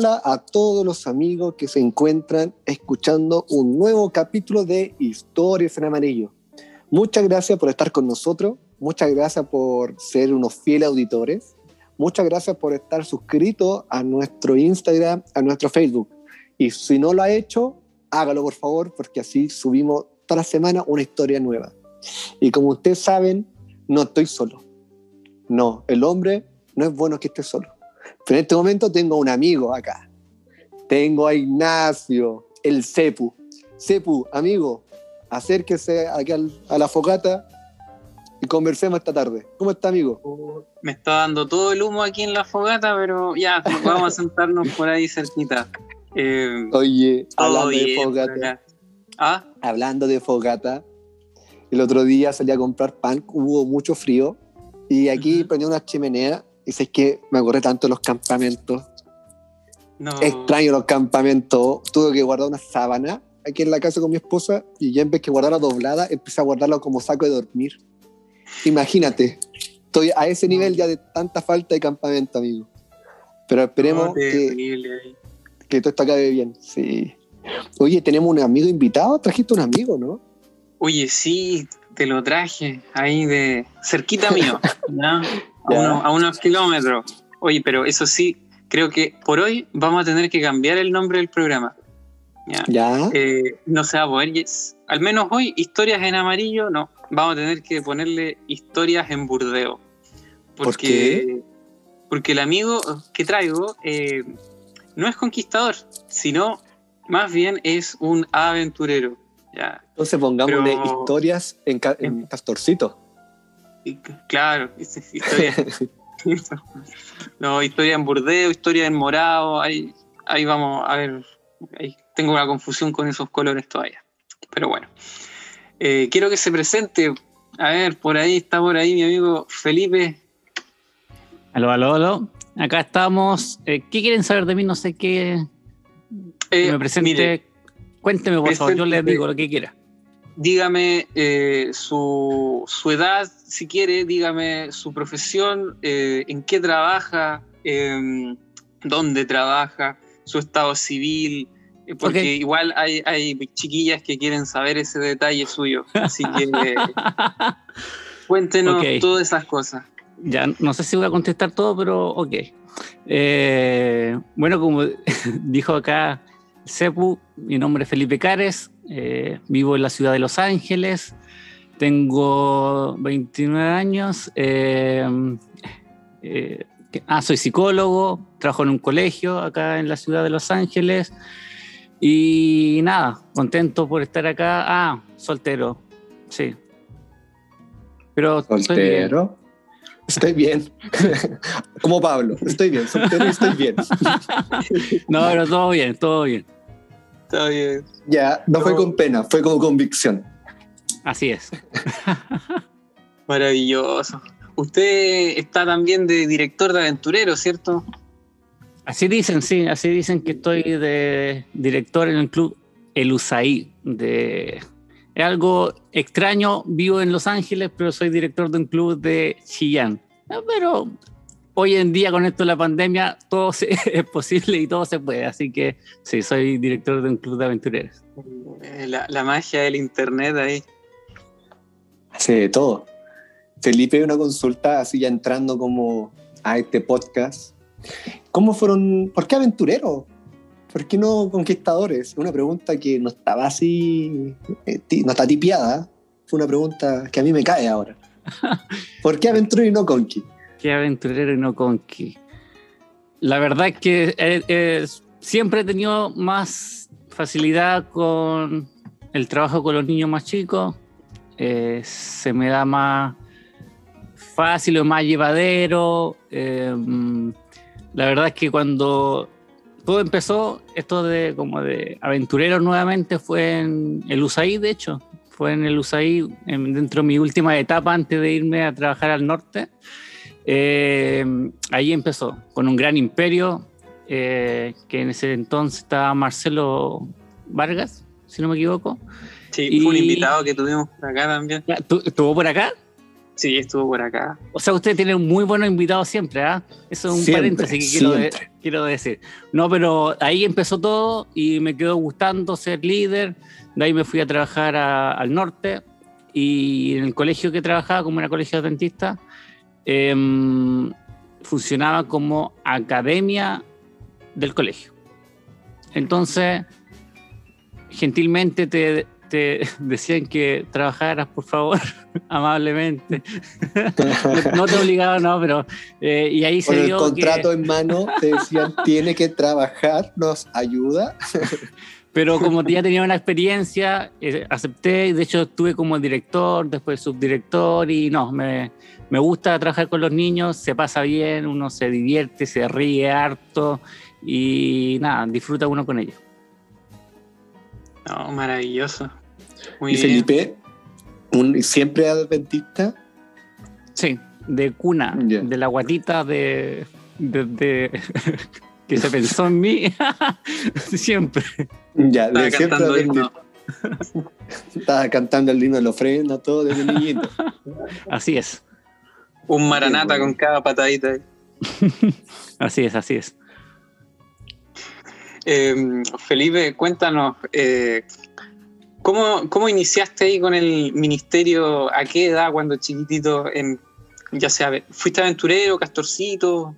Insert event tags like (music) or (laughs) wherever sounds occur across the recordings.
Hola a todos los amigos que se encuentran escuchando un nuevo capítulo de Historias en Amarillo. Muchas gracias por estar con nosotros, muchas gracias por ser unos fieles auditores, muchas gracias por estar suscritos a nuestro Instagram, a nuestro Facebook. Y si no lo ha hecho, hágalo por favor, porque así subimos toda la semana una historia nueva. Y como ustedes saben, no estoy solo. No, el hombre no es bueno que esté solo. Pero en este momento tengo un amigo acá. Tengo a Ignacio, el Cepu. Cepu, amigo, acérquese aquí a la fogata y conversemos esta tarde. ¿Cómo está, amigo? Me está dando todo el humo aquí en la fogata, pero ya, (laughs) vamos a sentarnos por ahí cerquita. Eh, Oye, hablando de fogata. ¿Ah? Hablando de fogata, el otro día salí a comprar pan, hubo mucho frío y aquí uh una chimenea y sé que me acordé tanto de los campamentos. Extraño los campamentos. Tuve que guardar una sábana aquí en la casa con mi esposa y ya en vez que guardarla doblada, empecé a guardarla como saco de dormir. Imagínate, estoy a ese nivel ya de tanta falta de campamento, amigo. Pero esperemos que, que todo esto acabe bien. Sí. Oye, tenemos un amigo invitado, trajiste un amigo, ¿no? Oye, sí, te lo traje ahí de cerquita mío, (laughs) A, unos, kilómetros. Oye, pero eso sí, creo que por hoy vamos a tener que cambiar el nombre del programa. Ya. Eh, no se va a poder, al menos hoy, historias en amarillo, no. Vamos a tener que ponerle historias en burdeo. Porque, Porque el amigo que traigo eh, no es conquistador, sino más bien es un aventurero. Entonces pongámosle historias en, Castorcito. Claro, (laughs) historia. (laughs) no, historia en Burdeo, historia en Morado, ahí, ahí vamos a ver, tengo una confusión con esos colores todavía. Pero bueno, eh, quiero que se presente, a ver, por ahí está por ahí mi amigo Felipe. Aló, aló, aló. Acá estamos. Eh, ¿Qué quieren saber de mí? No sé qué. Eh, me presente. Cuénteme, por favor, yo les digo lo que quiera. Dígame eh, su, edad, si quiere, dígame su profesión, eh, en qué trabaja, em, dónde trabaja, su estado civil, eh, porque igual hay, chiquillas que quieren saber ese detalle suyo. Así que (laughs) cuéntenos todas esas cosas. Ya, no sé si voy a contestar todo, pero ok. bueno, como (laughs) dijo acá Cepu, mi nombre es Felipe Cares, eh, vivo en la ciudad de Los Ángeles, tengo 29 años, eh, eh, ah, soy psicólogo, trabajo en un colegio acá en la ciudad de Los Ángeles y nada, contento por estar acá. Ah, soltero, sí. Pero soltero. Estoy bien. (laughs) Como Pablo, estoy bien, soltero y estoy bien. (laughs) no, pero todo bien, todo bien. Está bien. Ya, no, fue con pena, fue con convicción. Así es. (laughs) Maravilloso. Usted está también de director de aventurero, ¿cierto? Así dicen, sí, así dicen que estoy de director en el club El Usaí. De... Es algo extraño, vivo en Los Ángeles, pero soy director de un club de Chillán. Pero hoy en día con esto de la pandemia todo (laughs) es posible y todo se puede. Así que sí, soy director de un club de aventureros. Eh, la, magia del internet ahí. Hace de todo. Felipe, una consulta así ya entrando como a este podcast. ¿Cómo fueron, por qué aventureros? ¿Por qué no conquistadores? Una pregunta que no estaba así, eh, no está tipiada. Fue una pregunta que a mí me cae ahora. (laughs) ¿Por qué aventurero y no conqui? Qué aventurero y no conqui. La verdad es que siempre he tenido más facilidad con el trabajo con los niños más chicos. Eh, se me da más fácil o más llevadero. Eh, la verdad es que cuando todo empezó, esto de como de aventurero nuevamente fue en el USAID, de hecho. Fue en el USAID, dentro de mi última etapa antes de irme a trabajar al norte. Eh, ahí empezó, con un gran imperio, eh, que en ese entonces estaba Marcelo Vargas, si no me equivoco. Sí, fue un invitado que tuvimos por acá también. ¿Estuvo por acá? Sí, estuvo por acá. O sea, usted tiene muy buenos invitados siempre, ¿ah? Eso es un Siempre, paréntesis que quiero, de- quiero decir. No, pero ahí empezó todo y me quedó gustando ser líder. De ahí me fui a trabajar a- al norte y en el colegio que trabajaba, como era colegio adventista, em, funcionaba como academia del colegio. Entonces, gentilmente te, te (laughs) decían que trabajaras, por favor, (laughs) amablemente. (laughs) no te obligaban, no, pero. eh, y ahí se Con el dio. contrato que- en mano te decían, tiene que trabajar, nos ayuda. pero como ya tenía una experiencia, eh, acepté. y De hecho, estuve como director, después subdirector. Y no, me, me gusta trabajar con los niños, se pasa bien, uno se divierte, se ríe harto. Y nada, disfruta uno con ellos. No, maravilloso. Muy y bien. Felipe, un, siempre adventista, Sí, de cuna, de la guatita de, de- de- (laughs) que se pensó en mí (laughs) siempre. ya, Estaba de siempre cantando. Estaba cantando el himno de la ofrenda, todo desde niñito. Así es, Un maranata bueno. con cada patadita. (laughs) así es, así es. Eh, Felipe, cuéntanos, eh, ¿cómo, ¿cómo iniciaste ahí con el ministerio? ¿A qué edad cuando chiquitito? En, ya sea, ¿fuiste aventurero, castorcito?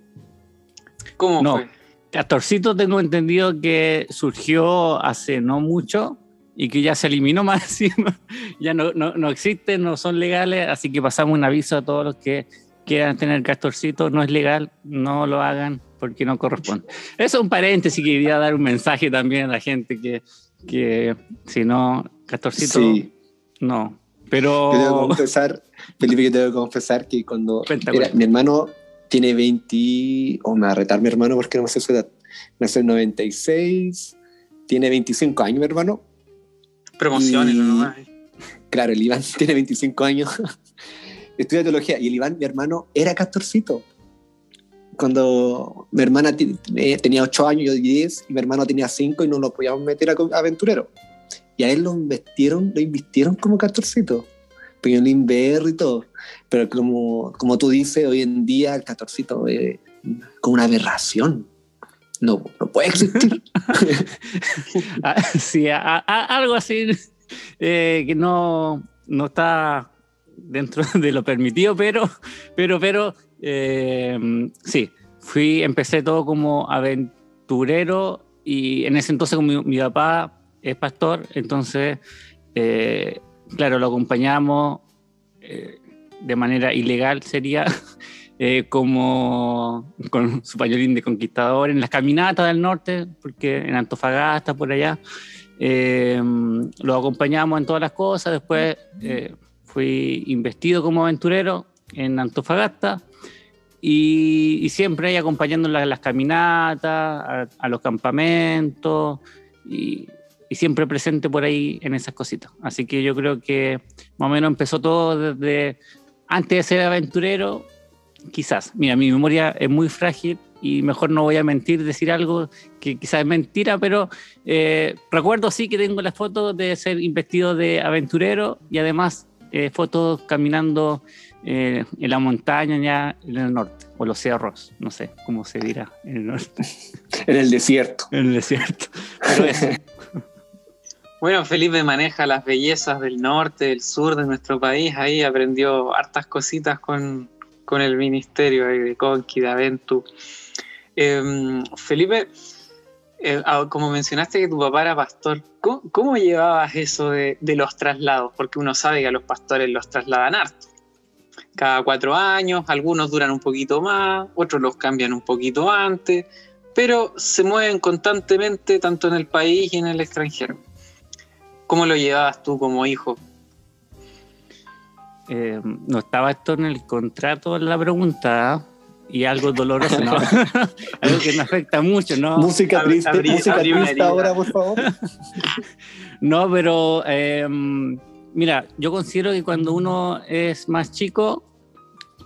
¿Cómo No. fue? Castorcito tengo entendido que surgió hace no mucho y que ya se eliminó más (laughs) ya no, no, no existen, no son legales, así que pasamos un aviso a todos los que quieran tener castorcito. No es legal, no lo hagan porque no corresponde. Eso es un paréntesis que quería dar un mensaje también a la gente que, que si no, castorcito, Sí, no. yo Pero debo confesar, Felipe, yo debo confesar que cuando era- mi hermano tiene 20, o me va a retar mi hermano porque no me sé su edad, nació en 96, tiene 25 años mi hermano, Promociones, Y- nomás. Claro, el Iván (laughs) tiene 25 años, (laughs) estudia teología y el Iván, mi hermano, era castorcito. Cuando mi hermana eh, tenía 8 años, yo 10, y mi hermano tenía 5 y no lo podíamos meter a aventurero. Y a él lo investieron, lo invistieron como castorcito. Pequeño Limber y todo. Pero como, como tú dices, hoy en día el castorcito es como una aberración. No, no puede existir. (laughs) (laughs) Ah, sí, a- a- algo así eh, que no, no está dentro de lo permitido, pero, pero, pero eh, sí, fui, empecé todo como aventurero y en ese entonces como mi, mi papá es pastor, entonces, eh, claro, lo acompañamos de manera ilegal, sería eh, como con (laughs) su pañolín de conquistador en las caminatas del norte, porque en Antofagasta, por allá, eh, lo acompañamos en todas las cosas. Después eh, fui investido como aventurero en Antofagasta y, y siempre ahí acompañando las, las caminatas, a, a los campamentos y, y siempre presente por ahí en esas cositas. Así que yo creo que más o menos empezó todo desde antes de ser aventurero, quizás. Mira, mi memoria es muy frágil y mejor no voy a mentir, decir algo que quizás es mentira, pero eh, recuerdo sí que tengo la foto de ser investido de aventurero y además eh, fotos caminando eh, en la montaña ya en el norte, o los cerros, no sé cómo se dirá en el norte, (laughs) en el desierto. en el desierto. Pero eso, (laughs) Bueno, Felipe maneja las bellezas del norte, del sur de nuestro país. Ahí aprendió hartas cositas con, con el ministerio de Conqui, de Aventu. Eh, Felipe, eh, ah, como mencionaste que tu papá era pastor, ¿cómo, cómo llevabas eso de, de los traslados? Porque uno sabe que a los pastores los trasladan harto. Cada cuatro años, algunos duran un poquito más, otros los cambian un poquito antes, pero se mueven constantemente tanto en el país y en el extranjero. ¿Cómo lo llevabas tú como hijo? Eh, no estaba esto en el contrato la pregunta y algo doloroso, ¿no? (laughs) (laughs) algo que me afecta mucho, ¿no? Música triste, abrí- música abrí triste ahora, por favor. (laughs) No, pero eh, mira, yo considero que cuando uno es más chico,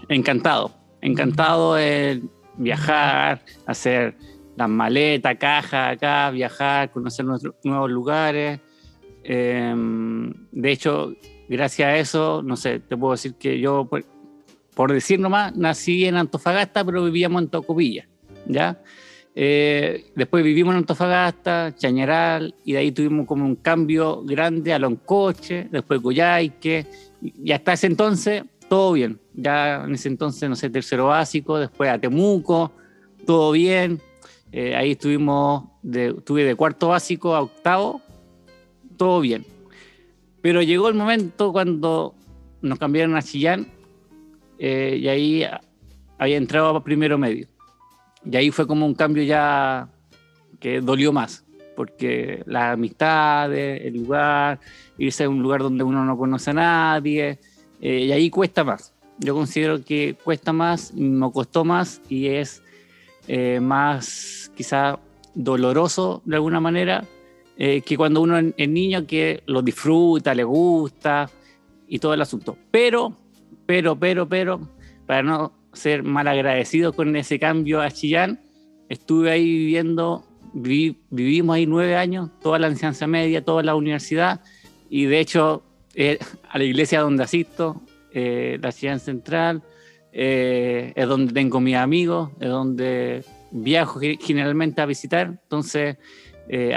encantado, encantado en viajar, hacer las maletas, cajas acá, viajar, conocer nuestros nuevos lugares. Eh, de hecho, gracias a eso, no sé, te puedo decir que yo, por, decir nomás, nací en Antofagasta, pero vivíamos en Tocopilla, ¿ya? Eh, después vivimos en Antofagasta, Chañaral, y de ahí tuvimos como un cambio grande a Loncoche, después Coyhaique, y hasta ese entonces todo bien. Ya en ese entonces, no sé, tercero básico, después a Temuco, todo bien. Eh, ahí estuvimos, de, estuve de cuarto básico a octavo, todo bien. Pero llegó el momento cuando nos cambiaron a Chillán eh, y ahí había entrado a primero medio. Y ahí fue como un cambio ya que dolió más, porque las amistades, el lugar, irse a un lugar donde uno no conoce a nadie, eh, y ahí cuesta más. Yo considero que cuesta más, me costó más y es eh, más quizá doloroso de alguna manera eh, que cuando uno es niño que lo disfruta, le gusta y todo el asunto. Pero, pero, pero, pero, para no ser mal agradecido con ese cambio a Chillán, estuve ahí viviendo, vivimos ahí nueve años, toda la enseñanza media, toda la universidad, y de hecho eh, a la iglesia donde asisto, eh, la ciudad central, eh, es donde tengo mis amigos, es donde viajo generalmente a visitar. Entonces,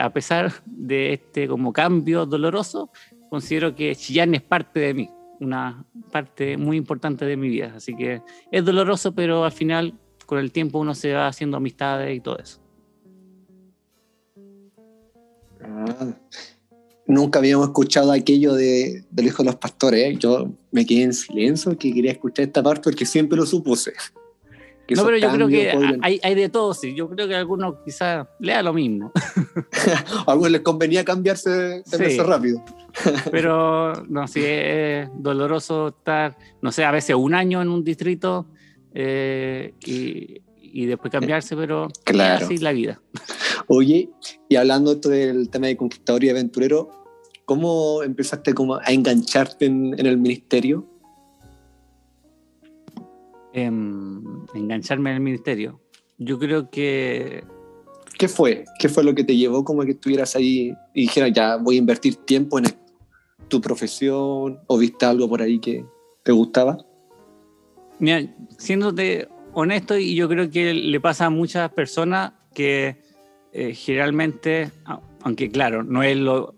a pesar de este como cambio doloroso, considero que Chillán es parte de mí, una parte muy importante de mi vida. Así que es doloroso, pero al final, con el tiempo, uno se va haciendo amistades y todo eso. Ah, nunca habíamos escuchado aquello de, del hijo de los pastores. ¿eh? Yo me quedé en silencio que quería escuchar esta parte porque siempre lo supuse. No, pero yo creo que hay, hay, de todo, sí. Yo creo que a algunos quizás lea lo mismo. (laughs) a algunos les convenía cambiarse de sí. rápido. (laughs) pero no, sí, es doloroso estar, no sé, a veces un año en un distrito eh, y, y, después cambiarse, pero claro. así la vida. Oye, y hablando esto del tema de conquistador y aventurero, ¿cómo empezaste como a engancharte en, el ministerio? Em, engancharme en el ministerio. Yo creo que... ¿Qué fue? ¿Qué fue lo que te llevó como que estuvieras ahí y dijeras, ya voy a invertir tiempo en tu profesión o viste algo por ahí que te gustaba? Mira, siéndote honesto, y yo creo que le pasa a muchas personas que eh, generalmente, aunque claro, no es lo,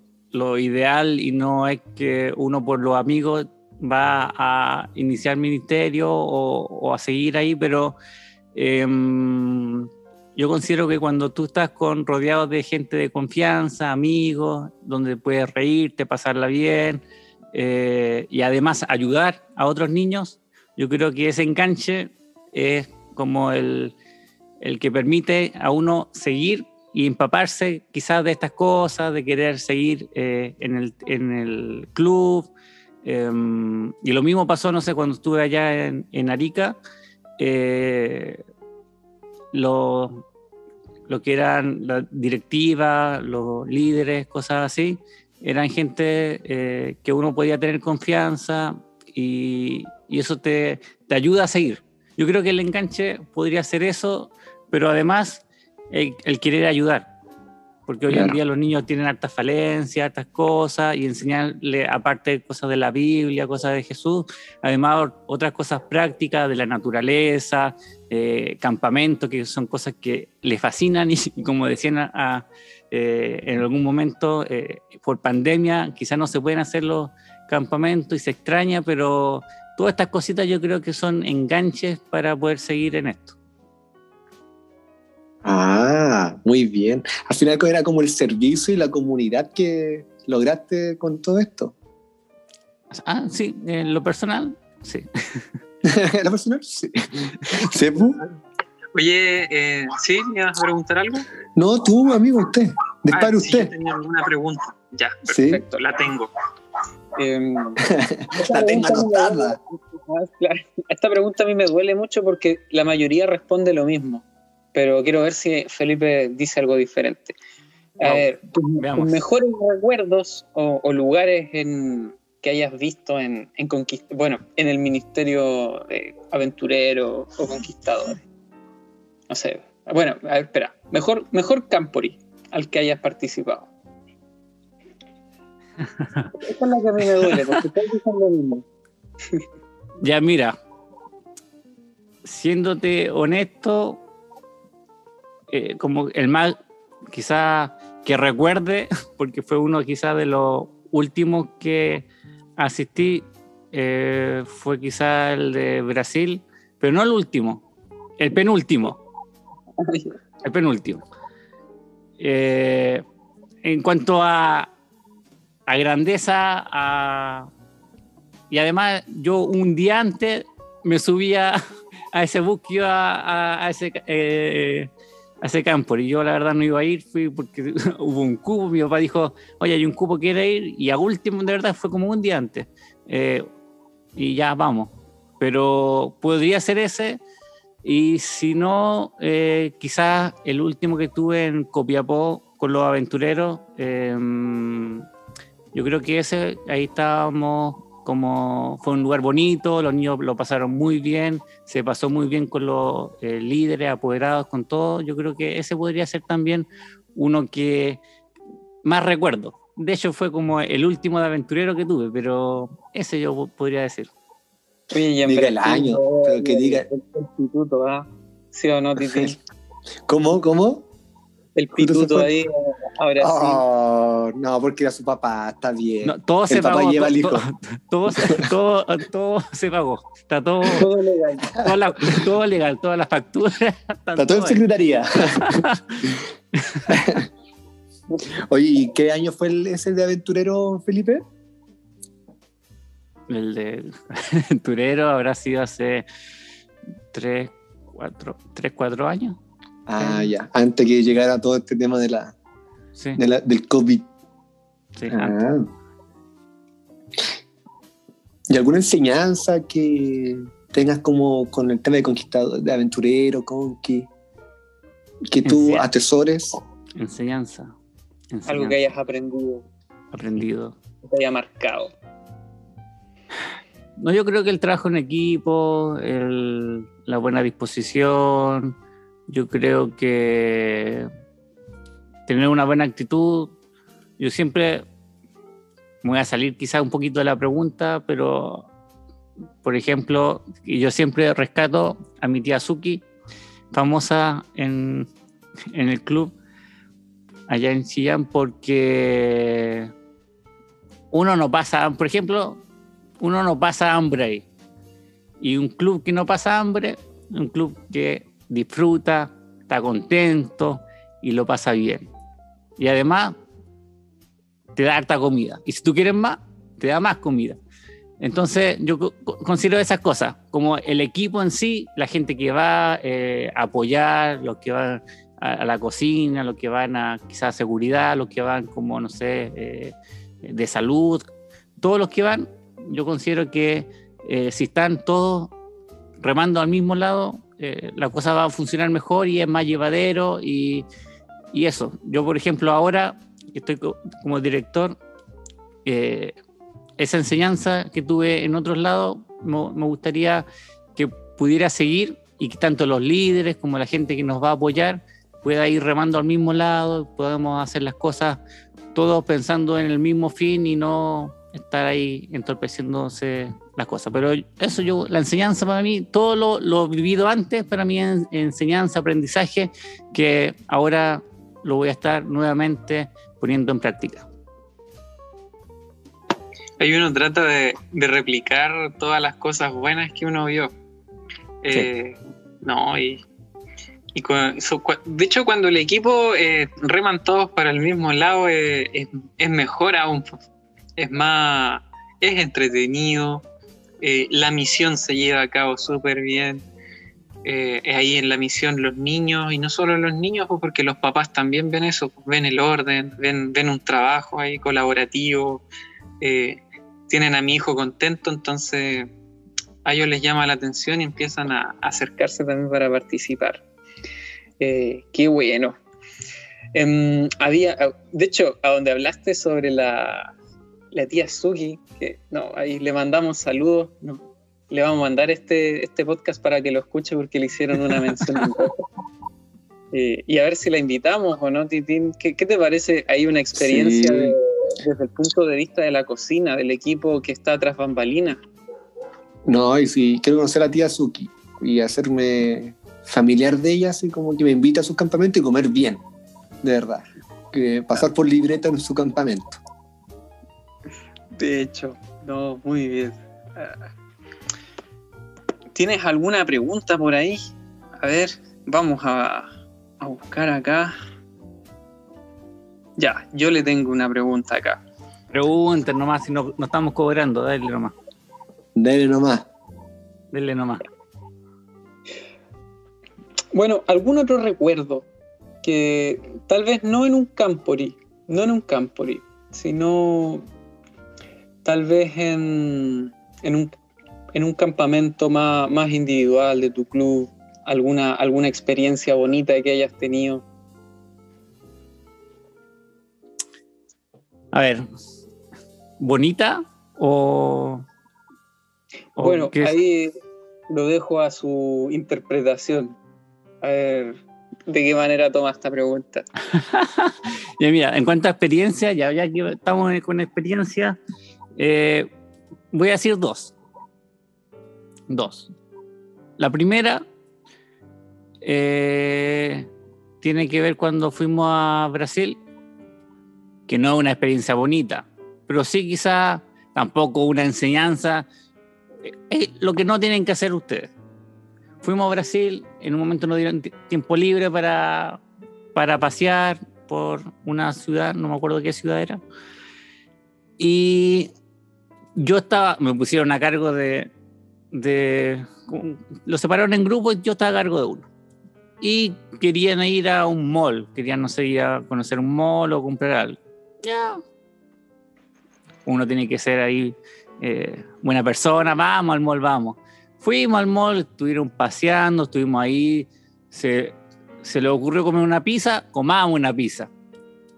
ideal y no es que uno por los amigos va a iniciar ministerio o, a seguir ahí, pero em, yo considero que cuando tú estás rodeado de gente de confianza, amigos, donde puedes reírte, pasarla bien eh, y además ayudar a otros niños, yo creo que ese enganche es como el, el que permite a uno seguir y empaparse quizás de estas cosas, de querer seguir eh, en, el, en, el, club. Em, y lo mismo pasó, no sé, cuando estuve allá en, en Arica, eh, lo, que eran la directiva, los líderes, cosas así, eran gente eh, que uno podía tener confianza y, y eso te, te ayuda a seguir. Yo creo que el enganche podría ser eso, pero además el, querer ayudar. Porque hoy en día los niños tienen hartas falencias, hartas cosas, y enseñarle, aparte cosas de la Biblia, cosas de Jesús, además otras cosas prácticas de la naturaleza, eh, campamentos, que son cosas que le fascinan y, como decían a, eh, en algún momento, eh, por pandemia, quizás no se pueden hacer los campamentos y se extraña, pero todas estas cositas yo creo que son enganches para poder seguir en esto. Ah, muy bien. Al final era como el servicio y la comunidad que lograste con todo esto. Ah, sí, en lo personal, sí. (laughs) ¿En lo personal? Sí. (laughs) Oye, eh, ¿sí? ¿Me vas a preguntar algo? No, tú, amigo, usted. Dispare ah, usted. Sí, tenía alguna pregunta. Ya, perfecto, la tengo. Em, (laughs) la tengo anotada. Esta pregunta a mí me duele mucho porque la mayoría responde lo mismo pero quiero ver si Felipe dice algo diferente. A ver, tus, mejores recuerdos o, lugares en, que hayas visto en, en bueno, en el ministerio de aventurero o conquistador. No sé. Bueno, a ver, espera. Mejor, mejor Campori al que hayas participado. (laughs) Esa es la que a mí me duele, porque todos dicen lo mismo. Ya, mira. siéndote honesto, eh, como el más quizá que recuerde, (laughs) porque fue uno quizá de los últimos que asistí, eh, fue quizá el de Brasil, pero no el último, el penúltimo. El penúltimo. Eh, en cuanto a, grandeza, a, y además yo un día antes me subía (laughs) a ese bus que iba a, ese, a ese campo y yo la verdad no iba a ir, fui porque (laughs) hubo un cubo, mi papá dijo, oye, hay un cubo, quiere ir, y a último de verdad fue como un día antes. Eh, y ya vamos. Pero podría ser ese, y si no, eh, quizás el último que tuve en Copiapó con los aventureros, em, yo creo que ese, ahí estábamos como fue un lugar bonito, los niños lo pasaron muy bien, se pasó muy bien con los eh, líderes, apoderados, con todo. Yo creo que ese podría ser también uno que más recuerdo. De hecho, fue como el último de aventurero que tuve, pero ese yo podría decir. Oye, y diga el año, pero que diga. El instituto, ¿ah? ¿Sí o no, Titi? (laughs) ¿Cómo? ¿Cómo? El pituto ahí, ahora oh, No, porque era su papá, está bien. No, todo el se papá pagó. lleva al hijo. (laughs) Todo, todo, todo, todo se pagó. Está todo, (laughs) todo legal. todo, la- todo legal, todas las facturas. (laughs) Está todo en secretaría. Oye, ¿y qué año fue el, ese de aventurero, Felipe? El de aventurero habrá sido hace tres, cuatro, tres, cuatro años. Ah, ya. Antes que llegara todo este tema de la, Sí, de la- del COVID. sí. Ah. ¿Y alguna enseñanza que tengas como con el tema de conquistador, de aventurero, conqui, que tú Enseña- atesores? Enseñanza. Algo enseñanza, que hayas aprendido, aprendido. que te haya marcado. No, yo creo que el trabajo en equipo, el- la buena disposición, yo creo que tener una buena actitud, yo siempre voy a salir quizás un poquito de la pregunta, pero por ejemplo, yo siempre rescato a mi tía Suki, famosa en, en el club allá en Chillán, porque uno no pasa, por ejemplo, uno no pasa hambre ahí. Y un club que no pasa hambre, un club que disfruta, está contento y lo pasa bien. Y además te da harta comida. Y si tú quieres más, te da más comida. Entonces yo co- co- considero esas cosas, como el equipo en sí, la gente que va eh, a apoyar, los que van a, la cocina, los que van a quizás seguridad, los que van como, no sé, eh, de salud, todos los que van, yo considero que eh, si están todos remando al mismo lado, la cosa va a funcionar mejor y es más llevadero y, y eso. Yo, por ejemplo, ahora estoy co- como director, eh, esa enseñanza que tuve en otros lados, me, me gustaría que pudiera seguir y que tanto los líderes como la gente que nos va a apoyar pueda ir remando al mismo lado, podamos hacer las cosas todos pensando en el mismo fin y no estar ahí entorpeciéndose las cosas. Pero eso yo, la enseñanza para mí, todo lo, lo vivido antes, para mí es enseñanza, aprendizaje, que ahora lo voy a estar nuevamente poniendo en práctica. Ahí uno trata de, de replicar todas las cosas buenas que uno vio. Eh, No, y, de hecho cuando el equipo eh, reman todos para el mismo lado eh, es, es mejor aún. Es más, es entretenido, la misión se lleva a cabo súper bien. Eh, ahí en la misión los niños, y no solo los niños, pues, porque los papás también ven eso, pues, ven el orden, ven, ven un trabajo ahí colaborativo, eh, tienen a mi hijo contento, entonces a ellos les llama la atención y empiezan a, acercarse también para participar. Eh, qué bueno. Em, había, de hecho, a donde hablaste sobre la, la tía Suki, que no, ahí le mandamos saludos, no, le vamos a mandar este, este podcast para que lo escuche porque le hicieron una mención. (laughs) Eh, y a ver si la invitamos o no, Titín. ¿Qué, qué te parece? Hay una experiencia Sí. de- desde el punto de vista de la cocina, del equipo que está tras bambalinas. No, y si quiero conocer a tía Suki. y hacerme familiar de ella, así como que me invita a su campamento y comer bien, de verdad. Que pasar por libreta en su campamento. De hecho, no, muy bien. ¿Tienes alguna pregunta por ahí? A ver, vamos a, a buscar acá. Ya, yo le tengo una pregunta acá. Pregunten nomás si no, no estamos cobrando, dale nomás. Dale nomás. Dale nomás. Bueno, algún otro recuerdo que tal vez no en un campori, no en un campori, sino tal vez en, en, un, en un campamento más, más individual de tu club, alguna, alguna experiencia bonita que hayas tenido. A ver, ¿bonita o...? o Bueno, ahí lo dejo a su interpretación. A ver, ¿de qué manera toma esta pregunta? (laughs) Ya mira, en cuanto a experiencia, ya, ya que estamos con experiencia, eh, voy a decir dos. Dos. La primera eh, tiene que ver cuando fuimos a Brasil, que no es una experiencia bonita, pero sí quizá tampoco una enseñanza. Eh, Es lo que no tienen que hacer ustedes. Fuimos a Brasil, en un momento nos dieron ti- tiempo libre para, para pasear por una ciudad, no me acuerdo qué ciudad era. Y yo estaba, me pusieron a cargo de, de lo separaron en grupos, yo estaba a cargo de uno. Y querían ir a un mall, querían, no sé, ir a conocer un mall o comprar algo. Ya. Uno tiene que ser ahí eh, buena persona, vamos al mall, vamos. Fuimos al mall, estuvieron paseando, estuvimos ahí, se, se le ocurrió comer una pizza, comamos una pizza.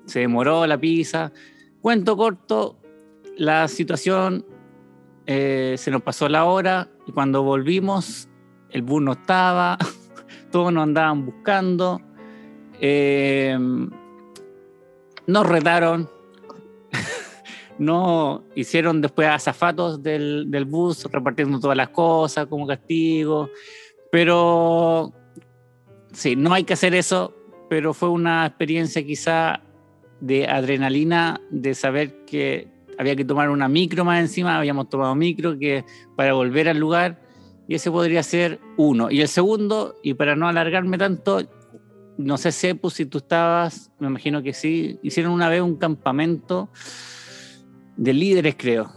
Se demoró la pizza. Cuento corto, la situación eh, se nos pasó la hora y cuando volvimos el bus no estaba, (laughs) todos nos andaban buscando, eh, nos retaron, (laughs) no hicieron después azafatos del, del bus repartiendo todas las cosas como castigo, pero sí, no hay que hacer eso, pero fue una experiencia quizá de adrenalina, de saber que había que tomar una micro más encima, habíamos tomado micro que para volver al lugar, y ese podría ser uno. Y el segundo, y para no alargarme tanto, no sé, Sepu, si tú estabas, me imagino que sí, hicieron una vez un campamento de líderes, creo,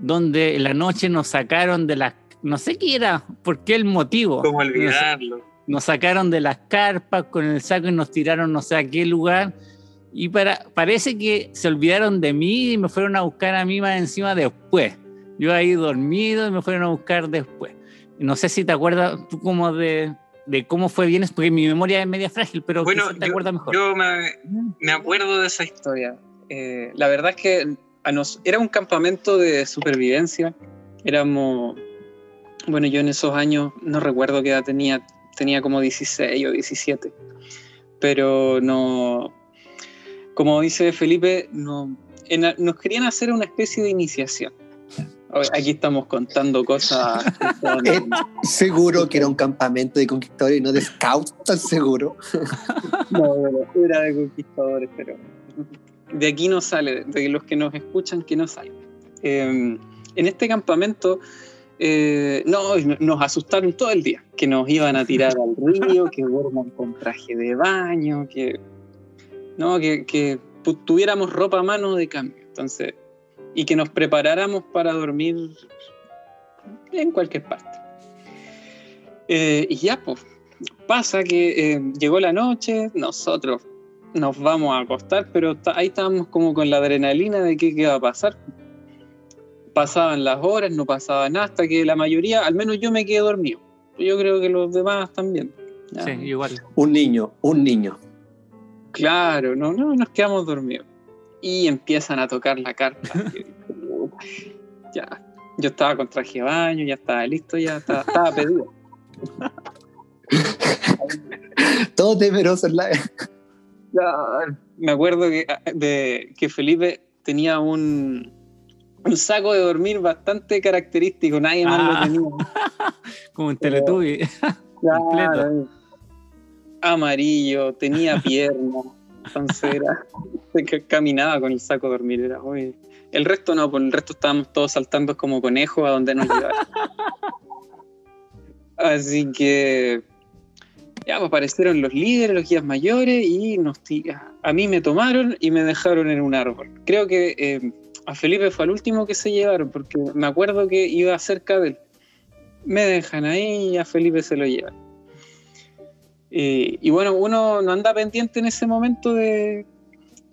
donde en la noche nos sacaron de las, no sé qué era, por qué el motivo. ¿Cómo No sé olvidarlo? nos sacaron de las carpas con el saco y nos tiraron no sé a qué lugar. Y para, parece que se olvidaron de mí y me fueron a buscar a mí más encima después. Yo ahí dormido y me fueron a buscar después. No sé si te acuerdas tú como de, de cómo fue bien, porque mi memoria es media frágil, pero Bueno, te yo, acuerdas mejor. yo me, me acuerdo de esa historia. Eh, la verdad es que a nos, era un campamento de supervivencia. Éramos, bueno, yo en esos años no recuerdo qué edad tenía, tenía como 16 o 17. Pero no, como dice Felipe, no, en- nos querían hacer una especie de iniciación. Aquí estamos contando cosas. son- (laughs) seguro que era un campamento de conquistadores y no de scouts, tan seguro. (laughs) No, no, era de conquistadores, pero de aquí no sale, de los que nos escuchan que no sale. Eh, en este campamento eh, no, nos asustaron todo el día, que nos iban a tirar al río, que duerman con traje de baño, que, no, que, que tuviéramos ropa a mano de cambio. Entonces, y que nos preparáramos para dormir en cualquier parte. Eh, y ya, pues, pasa que eh, llegó la noche, nosotros nos vamos a acostar, pero ahí estábamos como con la adrenalina de qué, qué va a pasar. Pasaban las horas, no pasaba nada, hasta que la mayoría, al menos yo me quedé dormido. Yo creo que los demás también. Ya. Sí, igual. Un niño, un niño. Claro, no, no, nos quedamos dormidos. Y empiezan a tocar la carta. (laughs) ya, yo estaba con traje de baño, ya estaba listo, ya estaba, estaba pedido. (laughs) Todo temeroso en la. (laughs) Ya, me acuerdo que, ah, de, que Felipe tenía un, un saco de dormir bastante característico, nadie más Ah. lo tenía. Como un Teletubby. Completo. Amarillo, tenía pierna. Entonces era. (laughs) caminaba con el saco de dormir. Era muy. El resto no, por el resto estábamos todos saltando como conejos a donde nos llevaron. (laughs) Así que ya pues, aparecieron los líderes, los guías mayores y nos, a mí me tomaron y me dejaron en un árbol. Creo que eh, a Felipe fue el último que se llevaron porque me acuerdo que iba cerca de él. Me dejan ahí y a Felipe se lo llevan. Eh, y bueno, uno no anda pendiente en ese momento de,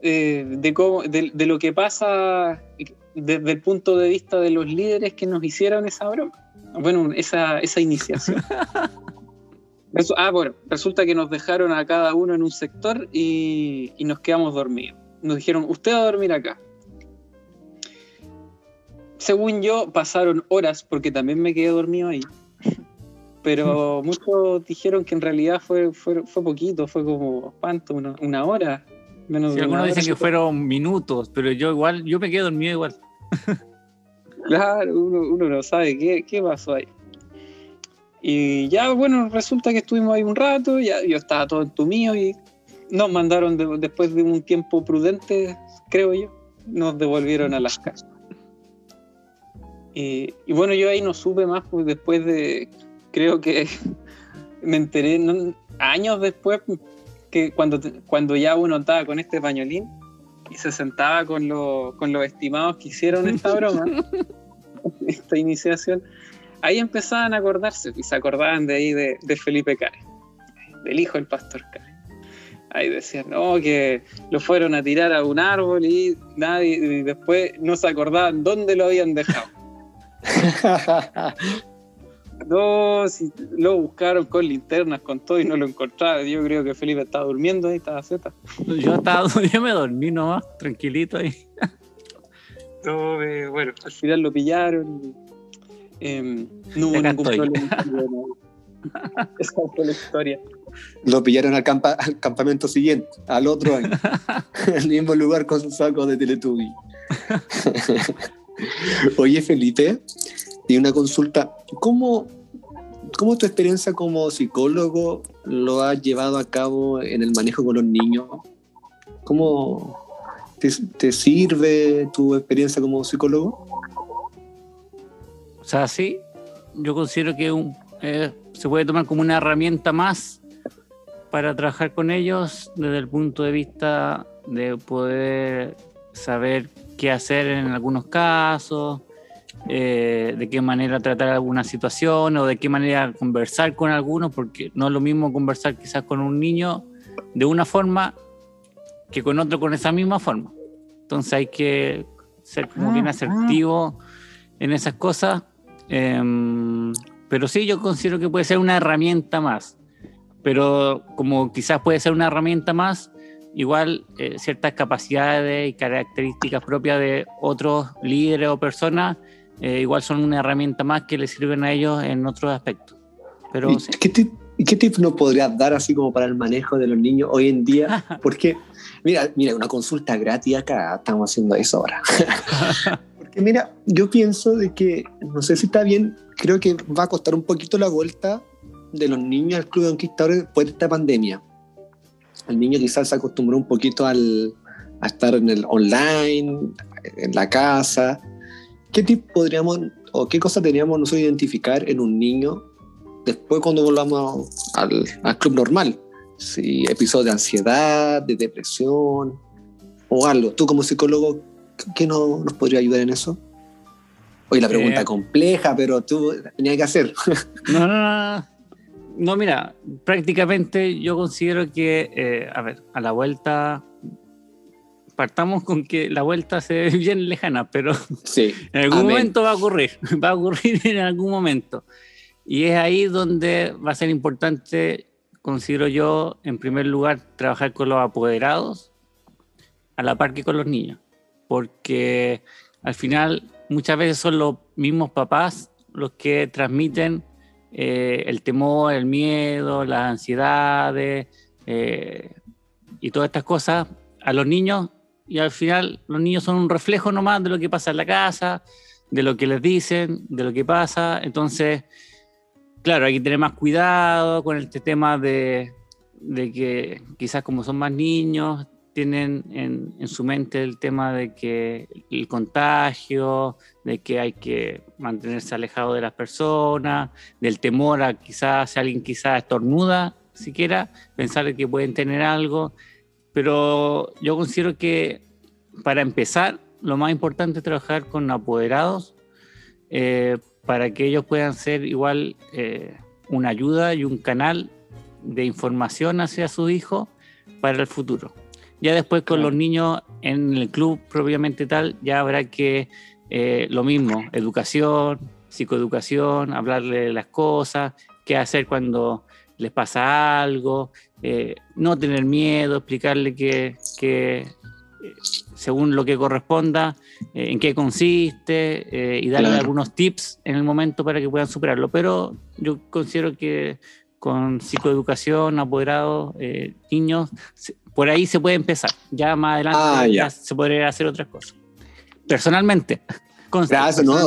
eh, de, cómo, de, lo que pasa desde el punto de vista de los líderes que nos hicieron esa broma. Bueno, esa, esa iniciación. (laughs) ah, bueno, resulta que nos dejaron a cada uno en un sector y, y nos quedamos dormidos. Nos dijeron, usted va a dormir acá. Según yo, pasaron horas porque también me quedé dormido ahí pero muchos dijeron que en realidad fue, fue, poquito, fue como, ¿cuánto? Una, hora. Menos algunos dicen que fueron minutos, pero yo igual, yo me quedé dormido igual. claro, uno, no sabe qué, qué pasó ahí. Y ya, bueno, resulta que estuvimos ahí un rato, ya yo estaba todo entumido y nos mandaron después de un tiempo prudente, creo yo, nos devolvieron a las casas. Y, y bueno, yo ahí no supe más pues, después de creo que me enteré años después que cuando, cuando ya uno estaba con este pañolín y se sentaba con, con los estimados que hicieron esta broma, (laughs) esta iniciación, ahí empezaban a acordarse y se acordaban de ahí de, Felipe Care, del hijo del pastor Care. Ahí decían, no, que lo fueron a tirar a un árbol y nadie, y después no se acordaban dónde lo habían dejado. (laughs) No, si lo buscaron con linternas, con todo y no lo encontraron. Yo creo que Felipe estaba durmiendo ahí, estaba Z. Yo, estaba, (laughs) yo me dormí nomás, tranquilito ahí. No, eh, bueno, al final lo pillaron. Eh, no hubo ningún problema. (laughs) Esa fue la historia. Lo pillaron al, al, campamento siguiente, al otro año. (laughs) el mismo lugar con su saco de Teletubby. Oye, Felipe, y una consulta. ¿Cómo, ¿Cómo tu experiencia como psicólogo lo has llevado a cabo en el manejo con los niños? ¿Cómo te, sirve tu experiencia como psicólogo? O sea, sí, yo considero que eh, se puede tomar como una herramienta más para trabajar con ellos desde el punto de vista de poder saber qué hacer en algunos casos, eh, de qué manera tratar alguna situación o de qué manera conversar con algunos, porque no es lo mismo conversar quizás con un niño de una forma que con otro con esa misma forma. Entonces hay que ser como bien ah, asertivo en esas cosas. Em, pero sí, yo considero que puede ser una herramienta más. Pero como quizás puede ser una herramienta más, igual eh, ciertas capacidades y características propias de otros líderes o personas eh, igual son una herramienta más que les sirven a ellos en otros aspectos. Pero, ¿Qué, tip, ¿Qué nos podrías dar así como para el manejo de los niños hoy en día? (laughs) Porque, mira, mira, una consulta gratis acá, estamos haciendo eso ahora. (laughs) Porque mira, yo pienso de que, no sé si está bien, creo que va a costar un poquito la vuelta de los niños al Club de Conquistadores después de esta pandemia. El niño quizás se acostumbró un poquito al, a estar en el online, en la casa, ¿qué tipo podríamos o qué cosas teníamos nosotros identificar en un niño después cuando volvamos al, club normal? Si episodios de ansiedad, de depresión o algo. Tú como psicólogo, ¿qué no, nos podría ayudar en eso? Oye, la pregunta eh, compleja, pero tú tenías que hacer. (laughs) no, no, no. No, mira, prácticamente yo considero que, eh, a ver, a la vuelta partamos con que la vuelta se ve (laughs) bien lejana, pero sí. (laughs) en algún momento va a ocurrir, (laughs) va a ocurrir en algún momento. Y es ahí donde va a ser importante, considero yo, en primer lugar, trabajar con los apoderados a la par que con los niños, porque al final muchas veces son los mismos papás los que transmiten eh, el temor, el miedo, las ansiedades eh, y todas estas cosas a los niños y al final los niños son un reflejo nomás de lo que pasa en la casa, de lo que les dicen, de lo que pasa. Entonces, claro, hay que tener más cuidado con este tema de, de que quizás como son más niños, tienen en, en, su mente el tema de que el contagio, de que hay que mantenerse alejado de las personas, del temor a quizás si alguien quizás estornuda, siquiera pensar que pueden tener algo. Pero yo considero que para empezar, lo más importante es trabajar con apoderados eh, para que ellos puedan ser igual eh, una ayuda y un canal de información hacia su hijo para el futuro. Ya después con los niños en el club propiamente tal, ya habrá que eh, lo mismo, educación, psicoeducación, hablarle de las cosas, qué hacer cuando les pasa algo, eh, no tener miedo, explicarle que, que eh, según lo que corresponda, en qué consiste y darle algunos tips en el momento para que puedan superarlo. Pero yo considero que con psicoeducación, apoderados, niños, por ahí se puede empezar. Ya más adelante ah, ya. se podría hacer otras cosas. Personalmente. (laughs) Gracias, no.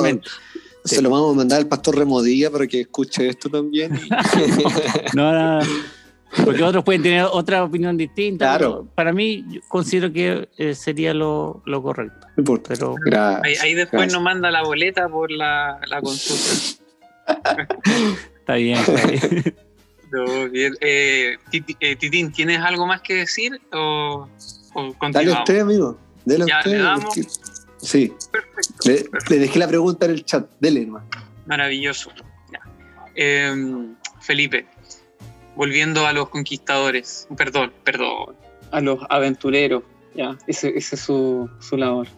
Se lo vamos a mandar al pastor Remodilla para que escuche esto también. (laughs) no, no, no, Porque otros pueden tener otra opinión distinta. Claro. Para mí, considero que eh, sería lo, lo correcto. Pero, ahí, después nos manda la boleta por la, la consulta. (laughs) está bien. Está bien. (laughs) Eh, eh, Titín, ¿tienes algo más que decir o, Dale usted, amigo. Dale usted. Sí. Perfecto, le, dejé la pregunta en el chat. Dele, hermano. Maravilloso. Em, Felipe, volviendo a los conquistadores, perdón, perdón, a los aventureros, ya, ese, es su, su labor.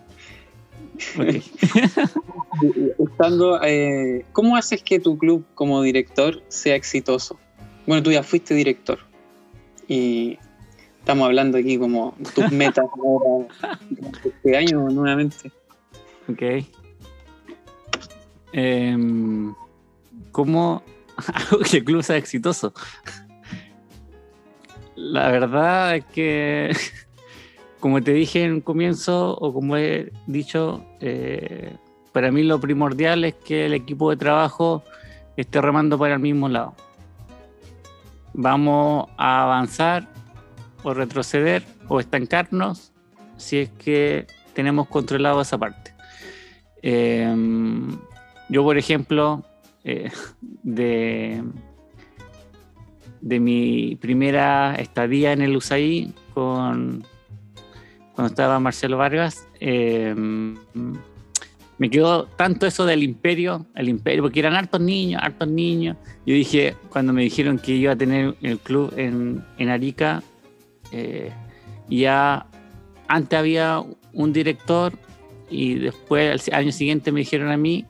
(laughs) Estando, eh, ¿Cómo haces que tu club como director sea exitoso? Bueno, tú ya fuiste director y estamos hablando aquí como tus metas (laughs) este año nuevamente. Ok. Em, ¿Cómo (laughs) hago que el club sea exitoso? La verdad es que, (laughs) como te dije en un comienzo, o como he dicho, eh, para mí lo primordial es que el equipo de trabajo esté remando para el mismo lado vamos a avanzar o retroceder o estancarnos si es que tenemos controlado esa parte. Em, yo, por ejemplo, eh, (laughs) de, de mi primera estadía en el USAID con, cuando estaba Marcelo Vargas, em, me quedó tanto eso del imperio, el imperio, porque eran hartos niños, hartos niños. Yo dije, cuando me dijeron que iba a tener el club en, en Arica, eh, ya antes había un director y después al año siguiente me dijeron a mí,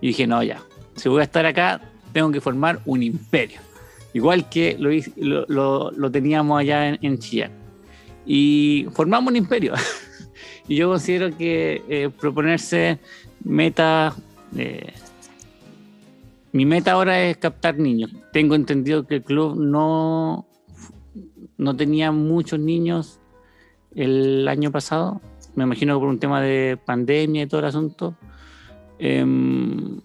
y dije, no, ya, si voy a estar acá, tengo que formar un imperio. Igual que lo, lo, lo teníamos allá en, en Chillán. Y formamos un imperio. (laughs) y yo considero que eh, proponerse meta. Eh, mi meta ahora es captar niños. Tengo entendido que el club no, no tenía muchos niños el año pasado. Me imagino que por un tema de pandemia y todo el asunto. Em,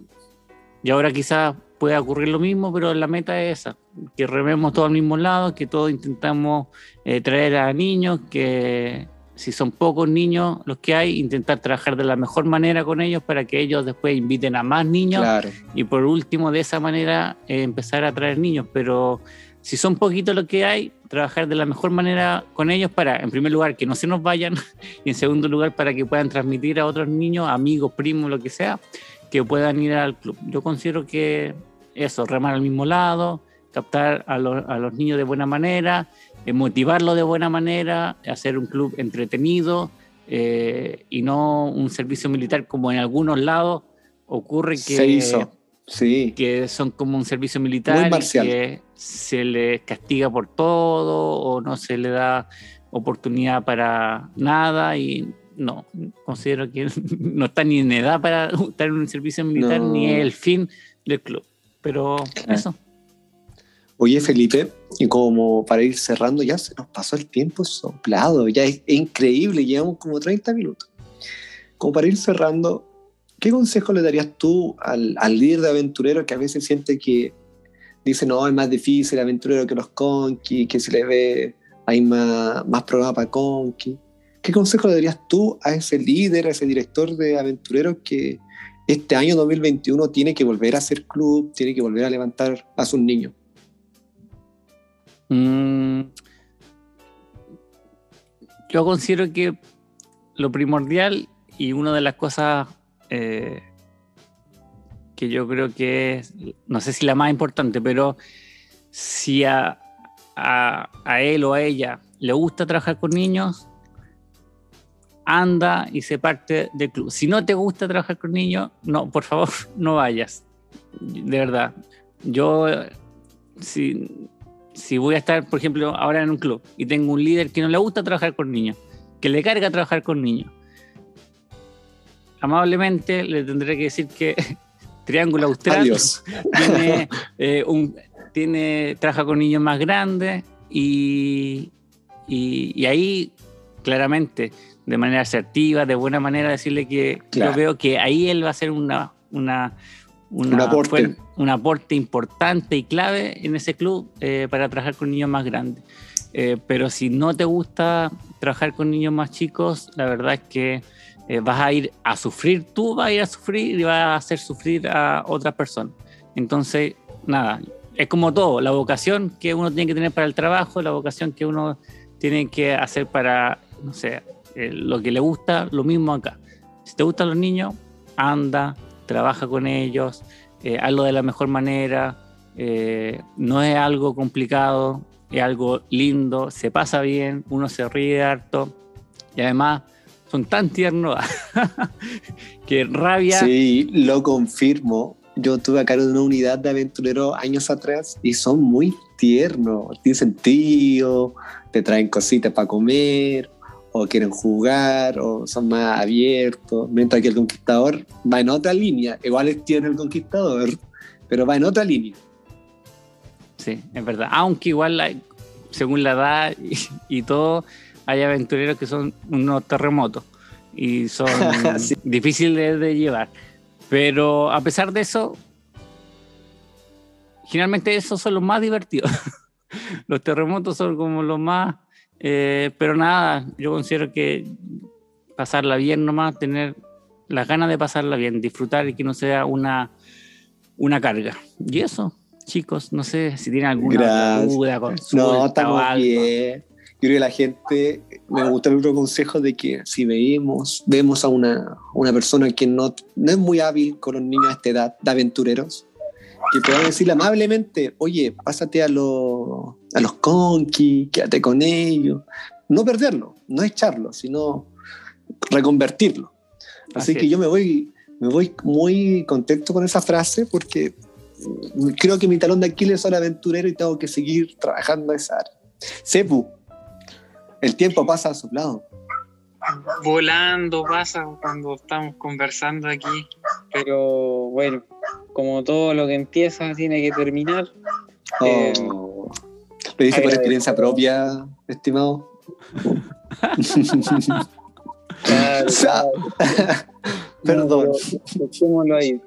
y ahora quizás pueda ocurrir lo mismo, pero la meta es esa, que rememos todos al mismo lado, que todos intentamos eh, traer a niños, que si son pocos niños los que hay, intentar trabajar de la mejor manera con ellos para que ellos después inviten a más niños y por último de esa manera eh, empezar a traer niños. Pero si son poquitos los que hay, trabajar de la mejor manera con ellos para, en primer lugar, que no se nos vayan (laughs) y en segundo lugar, para que puedan transmitir a otros niños, amigos, primos, lo que sea, que puedan ir al club. Yo considero que eso, remar al mismo lado, captar a, a los niños de buena manera motivarlo de buena manera, hacer un club entretenido eh, y no un servicio militar como en algunos lados ocurre que, se hizo. Sí. que son como un servicio militar que se les castiga por todo o no se le da oportunidad para nada y no, considero que (laughs) no está ni en edad para estar en un servicio militar ni el fin del club. Pero eso. Oye, Felipe, y como para ir cerrando, ya se nos pasó el tiempo soplado, ya es, increíble, llevamos como 30 minutos. Como para ir cerrando, ¿qué consejo le darías tú al, líder de aventurero que a veces siente que dicen, no, es más difícil aventurero que los Conky, que se le ve hay más, más programa para Conky. ¿Qué consejo le darías tú a ese líder, a ese director de aventureros que este año 2021 tiene que volver a hacer club, tiene que volver a levantar a sus niños? Mm, yo considero que lo primordial y una de las cosas eh, que yo creo que es, no sé si la más importante, pero si a, él o a ella le gusta trabajar con niños, anda y se parte del club. Si no te gusta trabajar con niños, no, por favor, (laughs) no vayas. De verdad. Yo, si, si voy a estar, por ejemplo, ahora en un club y tengo un líder que no le gusta trabajar con niños, que le carga trabajar con niños, amablemente le tendré que decir que (laughs) Triángulo Austral tiene, eh, un, tiene, trabaja con niños más grandes y, y, ahí claramente, de manera asertiva, de buena manera, decirle que yo veo que ahí él va a ser una, una, un, aporte. un aporte importante y clave en ese club eh, para trabajar con niños más grandes. Eh, pero si no te gusta trabajar con niños más chicos, la verdad es que eh, vas a ir a sufrir, tú vas a ir a sufrir y vas a hacer sufrir a otras personas. Entonces, nada, es como todo, la vocación que uno tiene que tener para el trabajo, la vocación que uno tiene que hacer para, no sé, eh, lo que le gusta, lo mismo acá. Si te gustan los niños, anda, trabaja con ellos, eh, hazlo de la mejor manera, no es algo complicado, es algo lindo, se pasa bien, uno se ríe harto y además son tan tiernos (laughs) que rabia. Sí, lo confirmo. Yo tuve a cargo de una unidad de aventureros años atrás y son muy tiernos, tienen sentido, te traen cositas para comer, o quieren jugar, o son más abiertos, mientras que el conquistador va en otra línea, igual es tierno el conquistador, pero va en otra línea. Sí, es verdad, aunque igual según la edad y, todo, hay aventureros que son unos terremotos y son (laughs) difíciles de llevar. Pero a pesar de eso, generalmente esos son los más divertidos. (laughs) los terremotos son como los más... Eh, pero nada, yo considero que pasarla bien nomás, tener las ganas de pasarla bien, disfrutar y que no sea una, una carga. Y eso, chicos, no sé si tienen alguna duda, consulta no, estamos Bien. Yo creo que la gente, me gusta el otro consejo de que si veamos, vemos a una, una persona que no, no es muy hábil con los niños a esta edad, de aventureros, que puedan decirle amablemente, oye, pásate a, los a los conquis, quédate con ellos. No perderlo, no echarlo, sino reconvertirlo. Así, que yo me voy, me voy muy contento con esa frase porque creo que mi talón de Aquiles son aventurero y tengo que seguir trabajando esa área. Sepu, el tiempo pasa a su lado. Volando pasa cuando estamos conversando aquí. Pero bueno, como todo lo que empieza tiene que terminar. Oh. Eh, ¿Lo dice por experiencia propia, estimado? (laughs) (laughs) Perdón. ahí.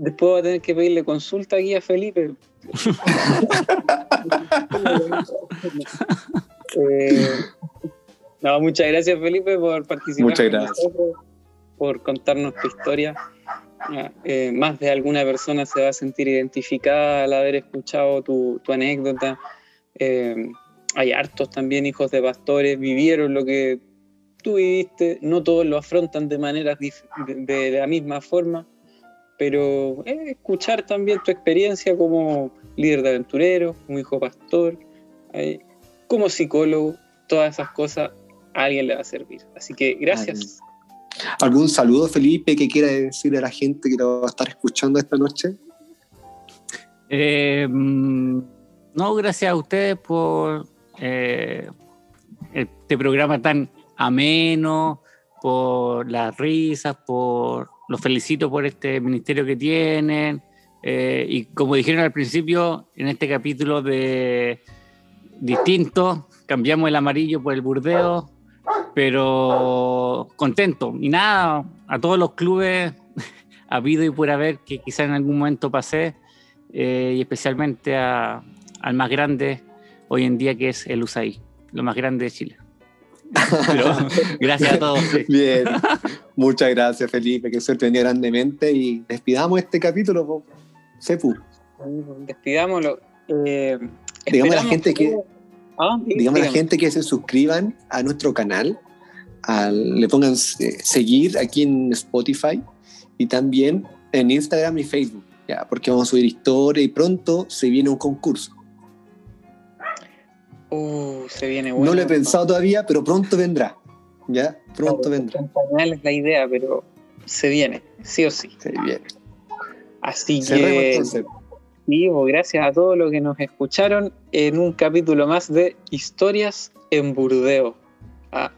Después voy a tener que pedirle consulta aquí a Felipe (laughs) Eh, no, muchas gracias Felipe por participar. Muchas gracias. por contarnos tu historia. Eh, más de alguna persona se va a sentir identificada al haber escuchado tu, anécdota. Eh, hay hartos también hijos de pastores, vivieron lo que tú viviste, no todos lo afrontan de maneras de, la misma forma, pero escuchar también tu experiencia como líder de aventureros, como hijo pastor, como psicólogo, todas esas cosas a alguien le va a servir. Así que gracias. ¿Algún saludo, Felipe, que quiera decir a la gente que lo va a estar escuchando esta noche? Eh, mm, no, gracias a ustedes por eh, este programa tan ameno, por las risas, por los felicito por este ministerio que tienen. Eh, y como dijeron al principio, en este capítulo de distinto, cambiamos el amarillo por el burdeo, pero contento. Y nada, a todos los clubes ha (laughs) habido y por haber que quizá en algún momento pasé, eh, y especialmente a- al más grande hoy en día que es el USAID, lo más grande de Chile. (laughs) Pero, gracias a todos. sí. Bien. Muchas gracias, Felipe. Que suerte venía grandemente. Y despidamos este capítulo. Sepu. Despidámoslo. Eh, Digamos a la gente que- Ah, sí, Digamos a la gente que se suscriban a nuestro canal, al- le pongan eh, seguir aquí en Spotify y también en Instagram y Facebook, ya, porque vamos a subir historia y pronto se viene un concurso. Uh, se viene bueno. no lo he pensado todavía, pero pronto vendrá. Ya, pronto Claro, vendrá. en pañales es la idea, pero se viene, sí o sí. Se viene. Así Cerremos que, sí, pues, gracias a todos los que nos escucharon en un capítulo más de Historias en Burdeo. Ah,